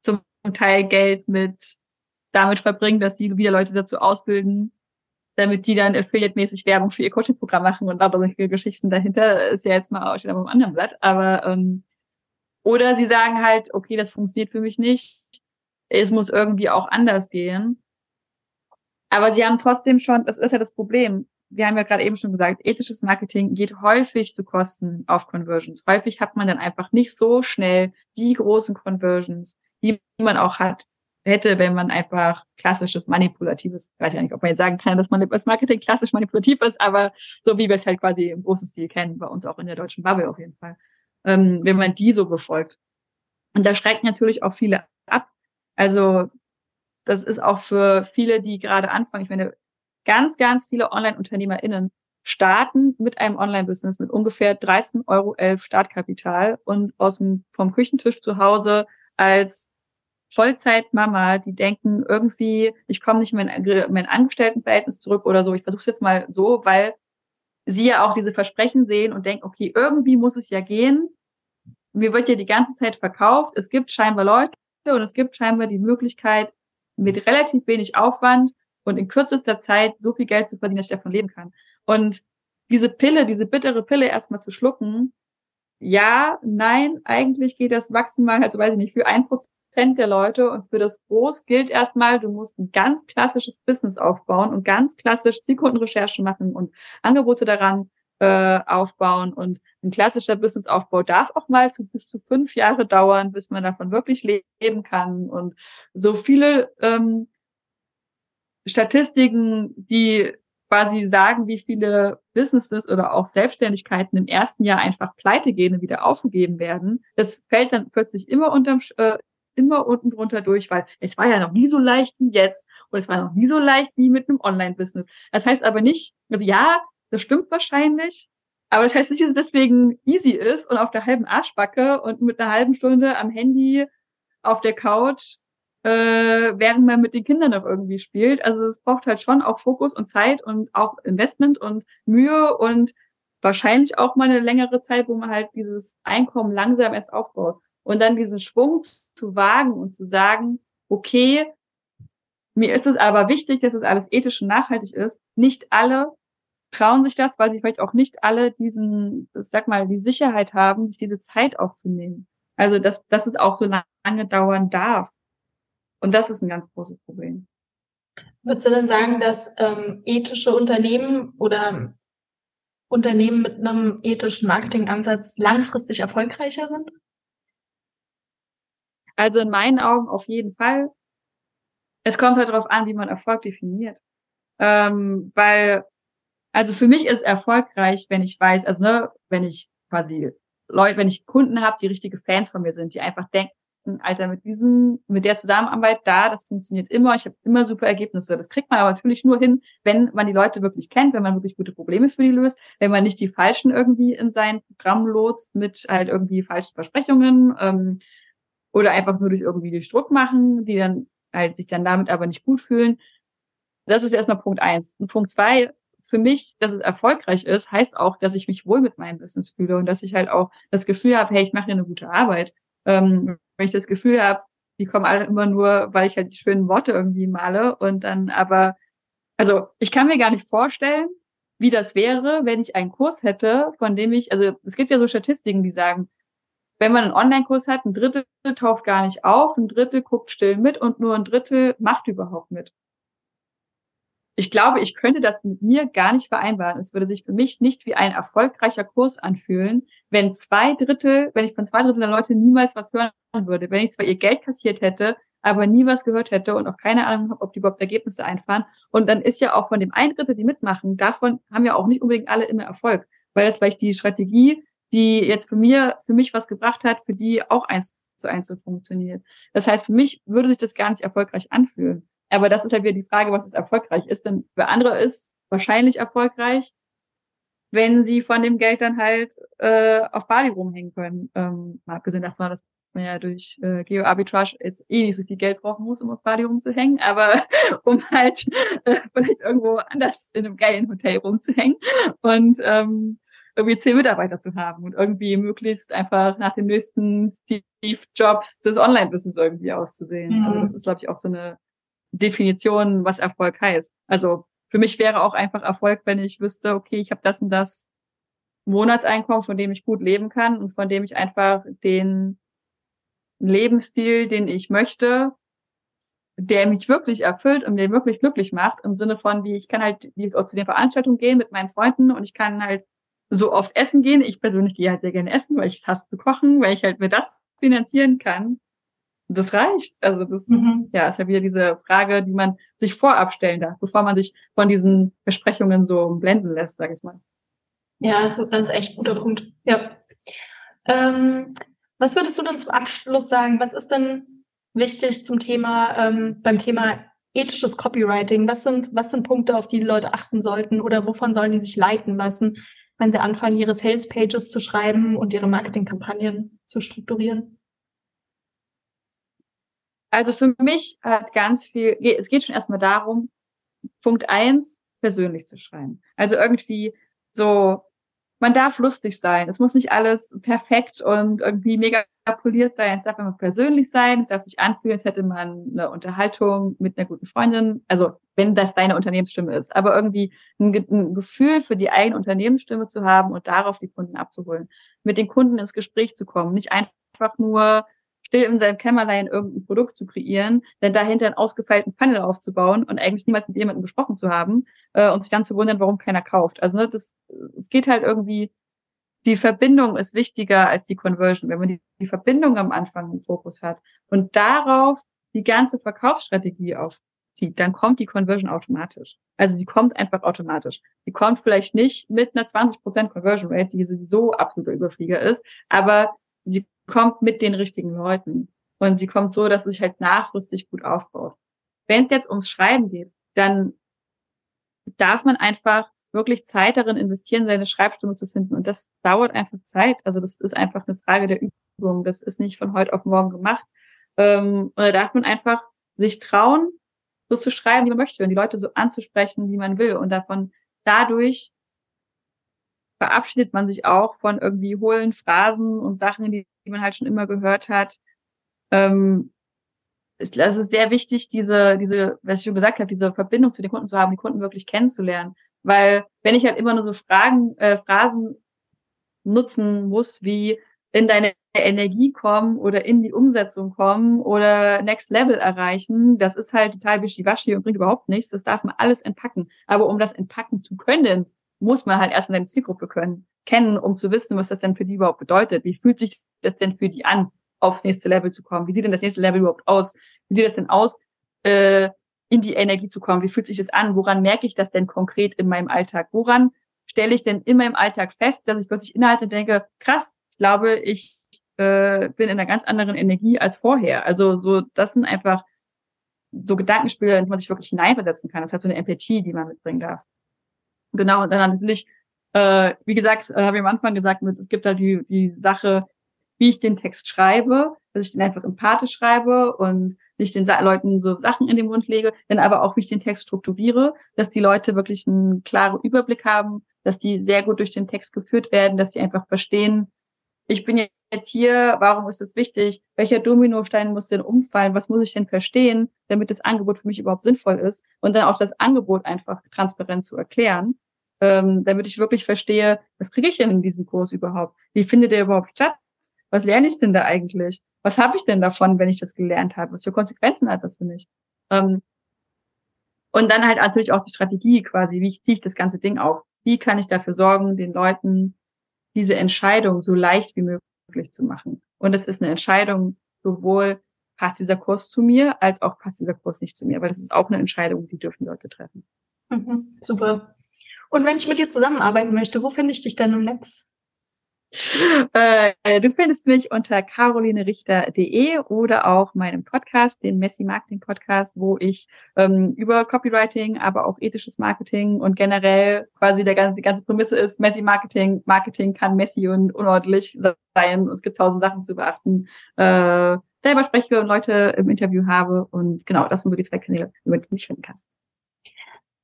zum Teil Geld mit damit verbringen, dass sie wieder Leute dazu ausbilden, damit die dann affiliate-mäßig Werbung für ihr Coaching-Programm machen und lauter solche Geschichten dahinter, ist ja jetzt mal steht auf einem anderen Blatt. Aber ähm, oder sie sagen halt, okay, das funktioniert für mich nicht, es muss irgendwie auch anders gehen. Aber sie haben trotzdem schon, das ist ja das Problem. Wir haben ja gerade eben schon gesagt, ethisches Marketing geht häufig zu Kosten auf Conversions. Häufig hat man dann einfach nicht so schnell die großen Conversions, die man auch hat, hätte, wenn man einfach klassisches manipulatives, weiß ich nicht, ob man jetzt sagen kann, dass man das Marketing klassisch manipulativ ist, aber so wie wir es halt quasi im großen Stil kennen, bei uns auch in der deutschen Bubble auf jeden Fall, ähm, wenn man die so befolgt. Und da schreckt natürlich auch viele ab. Also das ist auch für viele, die gerade anfangen. Ich meine, ganz, ganz viele Online-UnternehmerInnen starten mit einem Online-Business mit ungefähr 13,11 Euro Startkapital und aus dem, vom Küchentisch zu Hause als Vollzeitmama, die denken irgendwie, ich komme nicht mehr in mein Angestelltenverhältnis zurück oder so. Ich versuche es jetzt mal so, weil sie ja auch diese Versprechen sehen und denken, okay, irgendwie muss es ja gehen. Mir wird ja die ganze Zeit verkauft. Es gibt scheinbar Leute und es gibt scheinbar die Möglichkeit, mit relativ wenig Aufwand und in kürzester Zeit so viel Geld zu verdienen, dass ich davon leben kann. Und diese Pille, diese bittere Pille erstmal zu schlucken, ja, nein, eigentlich geht das maximal, also weiß ich nicht, für ein Prozent der Leute und für das Groß gilt erstmal, du musst ein ganz klassisches Business aufbauen und ganz klassisch Zielkundenrecherche machen und Angebote daran äh, aufbauen und ein klassischer Businessaufbau darf auch mal zu, bis zu fünf Jahre dauern, bis man davon wirklich leben kann und so viele ähm, Statistiken, die quasi sagen, wie viele Businesses oder auch Selbstständigkeiten im ersten Jahr einfach pleite gehen und wieder aufgegeben werden. Das fällt dann plötzlich immer unterm, äh, immer unten drunter durch, weil es war ja noch nie so leicht wie jetzt und es war noch nie so leicht wie mit einem Online-Business. Das heißt aber nicht, also ja, das stimmt wahrscheinlich, aber das heißt nicht, dass es deswegen easy ist und auf der halben Arschbacke und mit einer halben Stunde am Handy auf der Couch, äh, während man mit den Kindern noch irgendwie spielt. Also es braucht halt schon auch Fokus und Zeit und auch Investment und Mühe und wahrscheinlich auch mal eine längere Zeit, wo man halt dieses Einkommen langsam erst aufbaut. Und dann diesen Schwung zu wagen und zu sagen, okay, mir ist es aber wichtig, dass es alles ethisch und nachhaltig ist. Nicht alle trauen sich das, weil sie vielleicht auch nicht alle diesen, sag mal, die Sicherheit haben, sich diese Zeit aufzunehmen. Also, dass, dass es auch so lange dauern darf. Und das ist ein ganz großes Problem. Würdest du denn sagen, dass ähm, ethische Unternehmen oder Unternehmen mit einem ethischen Marketingansatz langfristig erfolgreicher sind? Also in meinen Augen auf jeden Fall. Es kommt halt darauf an, wie man Erfolg definiert. Ähm, weil, also für mich ist erfolgreich, wenn ich weiß, also ne, wenn ich quasi Leute, wenn ich Kunden habe, die richtige Fans von mir sind, die einfach denken, Alter, mit diesem, mit der Zusammenarbeit da, das funktioniert immer, ich habe immer super Ergebnisse. Das kriegt man aber natürlich nur hin, wenn man die Leute wirklich kennt, wenn man wirklich gute Probleme für die löst, wenn man nicht die falschen irgendwie in sein Programm lotst mit halt irgendwie falschen Versprechungen ähm, oder einfach nur durch irgendwie durch Druck machen, die dann halt sich dann damit aber nicht gut fühlen. Das ist erstmal Punkt eins. Und Punkt zwei, für mich, dass es erfolgreich ist, heißt auch, dass ich mich wohl mit meinem Business fühle und dass ich halt auch das Gefühl habe, hey, ich mache hier eine gute Arbeit. Ähm, wenn ich das Gefühl habe, die kommen alle immer nur, weil ich halt die schönen Worte irgendwie male und dann aber, also ich kann mir gar nicht vorstellen, wie das wäre, wenn ich einen Kurs hätte, von dem ich, also es gibt ja so Statistiken, die sagen, wenn man einen Online-Kurs hat, ein Drittel taucht gar nicht auf, ein Drittel guckt still mit und nur ein Drittel macht überhaupt mit ich glaube, ich könnte das mit mir gar nicht vereinbaren. Es würde sich für mich nicht wie ein erfolgreicher Kurs anfühlen, wenn zwei Drittel, wenn ich von zwei Drittel der Leute niemals was hören würde, wenn ich zwar ihr Geld kassiert hätte, aber nie was gehört hätte und auch keine Ahnung habe, ob die überhaupt Ergebnisse einfahren. Und dann ist ja auch von dem ein Drittel, die mitmachen, davon haben ja auch nicht unbedingt alle immer Erfolg, weil das vielleicht die Strategie, die jetzt für mir, für mich was gebracht hat, für die auch eins zu eins so funktioniert. Das heißt, für mich würde sich das gar nicht erfolgreich anfühlen. Aber das ist halt wieder die Frage, was ist erfolgreich ist. Denn für andere ist wahrscheinlich erfolgreich, wenn sie von dem Geld dann halt äh, auf Bali rumhängen können. Ähm, mal abgesehen davon, dass man ja durch äh, Geo-Arbitrage jetzt eh nicht so viel Geld brauchen muss, um auf Bali rumzuhängen, (laughs) aber um halt äh, vielleicht irgendwo anders in einem geilen Hotel rumzuhängen und ähm, irgendwie zehn Mitarbeiter zu haben und irgendwie möglichst einfach nach den nächsten Steve Jobs des Online-Wissens irgendwie auszusehen. Mhm. Also das ist, glaube ich, auch so eine Definition, was Erfolg heißt. Also für mich wäre auch einfach Erfolg, wenn ich wüsste, okay, ich habe das und das Monatseinkommen, von dem ich gut leben kann und von dem ich einfach den Lebensstil, den ich möchte, der mich wirklich erfüllt und mir wirklich glücklich macht, im Sinne von, wie ich kann halt zu den Veranstaltungen gehen mit meinen Freunden und ich kann halt so oft essen gehen. Ich persönlich gehe halt sehr gerne essen, weil ich hasse zu kochen, weil ich halt mir das finanzieren kann das reicht. Also das mhm. ja, ist ja wieder diese Frage, die man sich vorab stellen darf, bevor man sich von diesen Versprechungen so blenden lässt, sage ich mal. Ja, das ist ein echt guter Punkt. Ja. Ähm, was würdest du denn zum Abschluss sagen? Was ist denn wichtig zum Thema, ähm, beim Thema ethisches Copywriting? Was sind, was sind Punkte, auf die die Leute achten sollten oder wovon sollen die sich leiten lassen, wenn sie anfangen, ihre Sales Pages zu schreiben und ihre Marketingkampagnen zu strukturieren? Also für mich hat ganz viel, es geht schon erstmal darum, Punkt eins, persönlich zu schreiben. Also irgendwie so, man darf lustig sein. Es muss nicht alles perfekt und irgendwie mega poliert sein. Es darf immer persönlich sein. Es darf sich anfühlen, als hätte man eine Unterhaltung mit einer guten Freundin. Also, wenn das deine Unternehmensstimme ist. Aber irgendwie ein, ein Gefühl für die eigene Unternehmensstimme zu haben und darauf die Kunden abzuholen. Mit den Kunden ins Gespräch zu kommen. Nicht einfach nur still in seinem Kämmerlein irgendein Produkt zu kreieren, denn dahinter einen ausgefeilten Funnel aufzubauen und eigentlich niemals mit jemandem gesprochen zu haben äh, und sich dann zu wundern, warum keiner kauft. Also ne, das, es geht halt irgendwie, die Verbindung ist wichtiger als die Conversion, wenn man die, die Verbindung am Anfang im Fokus hat und darauf die ganze Verkaufsstrategie aufzieht, dann kommt die Conversion automatisch. Also sie kommt einfach automatisch. Sie kommt vielleicht nicht mit einer 20% Conversion Rate, die sowieso absoluter Überflieger ist, aber sie kommt mit den richtigen Leuten. Und sie kommt so, dass es sich halt nachfristig gut aufbaut. Wenn es jetzt ums Schreiben geht, dann darf man einfach wirklich Zeit darin investieren, seine Schreibstimme zu finden. Und das dauert einfach Zeit. Also das ist einfach eine Frage der Übung. Das ist nicht von heute auf morgen gemacht. Ähm, und da darf man einfach sich trauen, so zu schreiben, wie man möchte und die Leute so anzusprechen, wie man will. Und davon dadurch verabschiedet man sich auch von irgendwie hohlen Phrasen und Sachen, die, die man halt schon immer gehört hat. Ähm, es ist sehr wichtig, diese, diese, was ich schon gesagt habe, diese Verbindung zu den Kunden zu haben, die Kunden wirklich kennenzulernen. Weil wenn ich halt immer nur so Fragen, äh, Phrasen nutzen muss, wie in deine Energie kommen oder in die Umsetzung kommen oder Next Level erreichen, das ist halt total wischiwaschi und bringt überhaupt nichts. Das darf man alles entpacken. Aber um das entpacken zu können, muss man halt erstmal deine Zielgruppe können, kennen, um zu wissen, was das denn für die überhaupt bedeutet. Wie fühlt sich das denn für die an? aufs nächste Level zu kommen? Wie sieht denn das nächste Level überhaupt aus? Wie sieht das denn aus, äh, in die Energie zu kommen? Wie fühlt sich das an? Woran merke ich das denn konkret in meinem Alltag? Woran stelle ich denn in meinem Alltag fest, dass ich plötzlich innehalte und denke, krass, ich glaube, ich äh, bin in einer ganz anderen Energie als vorher. Also so, das sind einfach so Gedankenspiele, in die man sich wirklich hineinversetzen kann. Das ist halt so eine Empathie, die man mitbringen darf. Genau, und dann natürlich, äh, wie gesagt, äh, habe ich am Anfang gesagt, es gibt halt die, die Sache, wie ich den Text schreibe, dass ich den einfach empathisch schreibe und nicht den Sa Leuten so Sachen in den Mund lege, dann aber auch, wie ich den Text strukturiere, dass die Leute wirklich einen klaren Überblick haben, dass die sehr gut durch den Text geführt werden, dass sie einfach verstehen, ich bin jetzt hier, warum ist es wichtig, welcher Dominostein muss denn umfallen, was muss ich denn verstehen, damit das Angebot für mich überhaupt sinnvoll ist? Und dann auch das Angebot einfach transparent zu erklären, ähm, damit ich wirklich verstehe, was kriege ich denn in diesem Kurs überhaupt, wie findet der überhaupt statt, was lerne ich denn da eigentlich, was habe ich denn davon, wenn ich das gelernt habe, was für Konsequenzen hat das für mich. Ähm, und dann halt natürlich auch die Strategie quasi, wie ziehe ich das ganze Ding auf, wie kann ich dafür sorgen, den Leuten diese Entscheidung so leicht wie möglich zu machen. Und es ist eine Entscheidung, sowohl passt dieser Kurs zu mir, als auch passt dieser Kurs nicht zu mir. Weil das ist auch eine Entscheidung, die dürfen Leute treffen. Mhm, super. Und wenn ich mit dir zusammenarbeiten möchte, wo finde ich dich denn im Netz? Äh, du findest mich unter carolinerichter.de oder auch meinem Podcast, den Messi Marketing Podcast, wo ich ähm, über Copywriting, aber auch ethisches Marketing und generell quasi der ganze, die ganze Prämisse ist, Messi Marketing, Marketing kann messy und unordentlich sein und es gibt tausend Sachen zu beachten. Äh, selber spreche und Leute im Interview habe und genau, das sind so die zwei Kanäle, über die du mich finden kannst.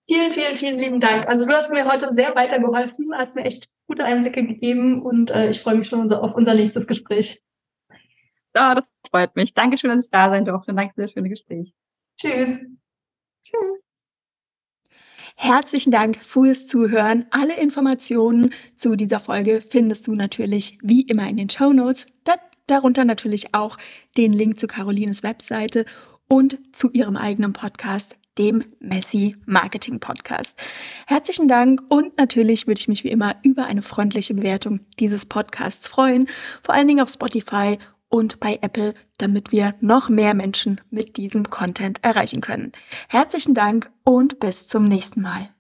Vielen, vielen, vielen lieben Dank. Also du hast mir heute sehr weitergeholfen, hast mir echt gute Einblicke gegeben und äh, ich freue mich schon auf unser nächstes Gespräch. Ja, das freut mich. Dankeschön, dass ich da sein durfte. Danke für das schöne Gespräch. Tschüss. Tschüss. Herzlichen Dank fürs Zuhören. Alle Informationen zu dieser Folge findest du natürlich wie immer in den Show Notes. Darunter natürlich auch den Link zu Carolines Webseite und zu ihrem eigenen Podcast dem Messi Marketing Podcast. Herzlichen Dank und natürlich würde ich mich wie immer über eine freundliche Bewertung dieses Podcasts freuen, vor allen Dingen auf Spotify und bei Apple, damit wir noch mehr Menschen mit diesem Content erreichen können. Herzlichen Dank und bis zum nächsten Mal.